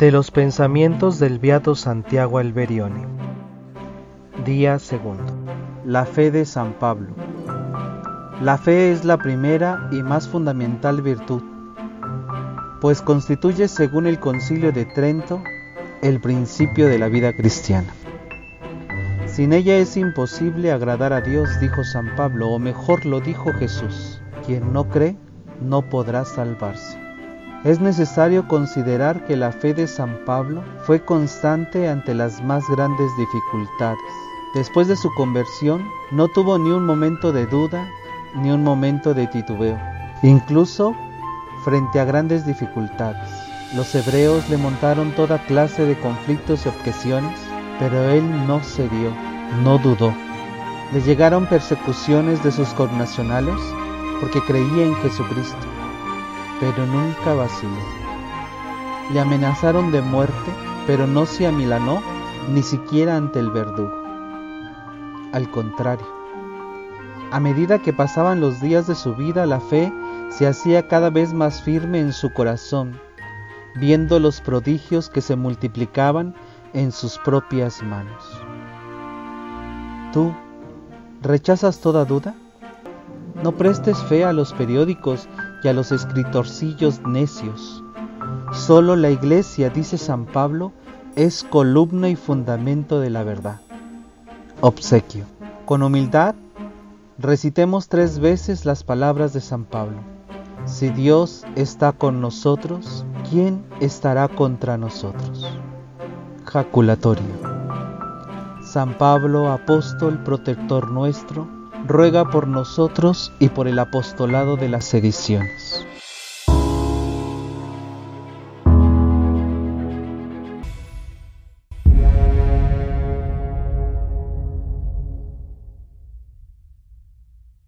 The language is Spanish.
De los pensamientos del Beato Santiago Alberione. Día segundo. La fe de San Pablo. La fe es la primera y más fundamental virtud, pues constituye, según el Concilio de Trento, el principio de la vida cristiana. Sin ella es imposible agradar a Dios, dijo San Pablo, o mejor lo dijo Jesús. Quien no cree no podrá salvarse. Es necesario considerar que la fe de San Pablo fue constante ante las más grandes dificultades. Después de su conversión, no tuvo ni un momento de duda ni un momento de titubeo, incluso frente a grandes dificultades. Los hebreos le montaron toda clase de conflictos y objeciones, pero él no cedió, no dudó. Le llegaron persecuciones de sus connacionales porque creía en Jesucristo, pero nunca vaciló. Le amenazaron de muerte, pero no se amilanó ni siquiera ante el verdugo. Al contrario, a medida que pasaban los días de su vida, la fe se hacía cada vez más firme en su corazón, viendo los prodigios que se multiplicaban en sus propias manos. ¿Tú rechazas toda duda? No prestes fe a los periódicos y a los escritorcillos necios. Solo la iglesia, dice San Pablo, es columna y fundamento de la verdad. Obsequio. Con humildad, recitemos tres veces las palabras de San Pablo. Si Dios está con nosotros, ¿quién estará contra nosotros? Jaculatorio. San Pablo, apóstol protector nuestro, ruega por nosotros y por el apostolado de las ediciones.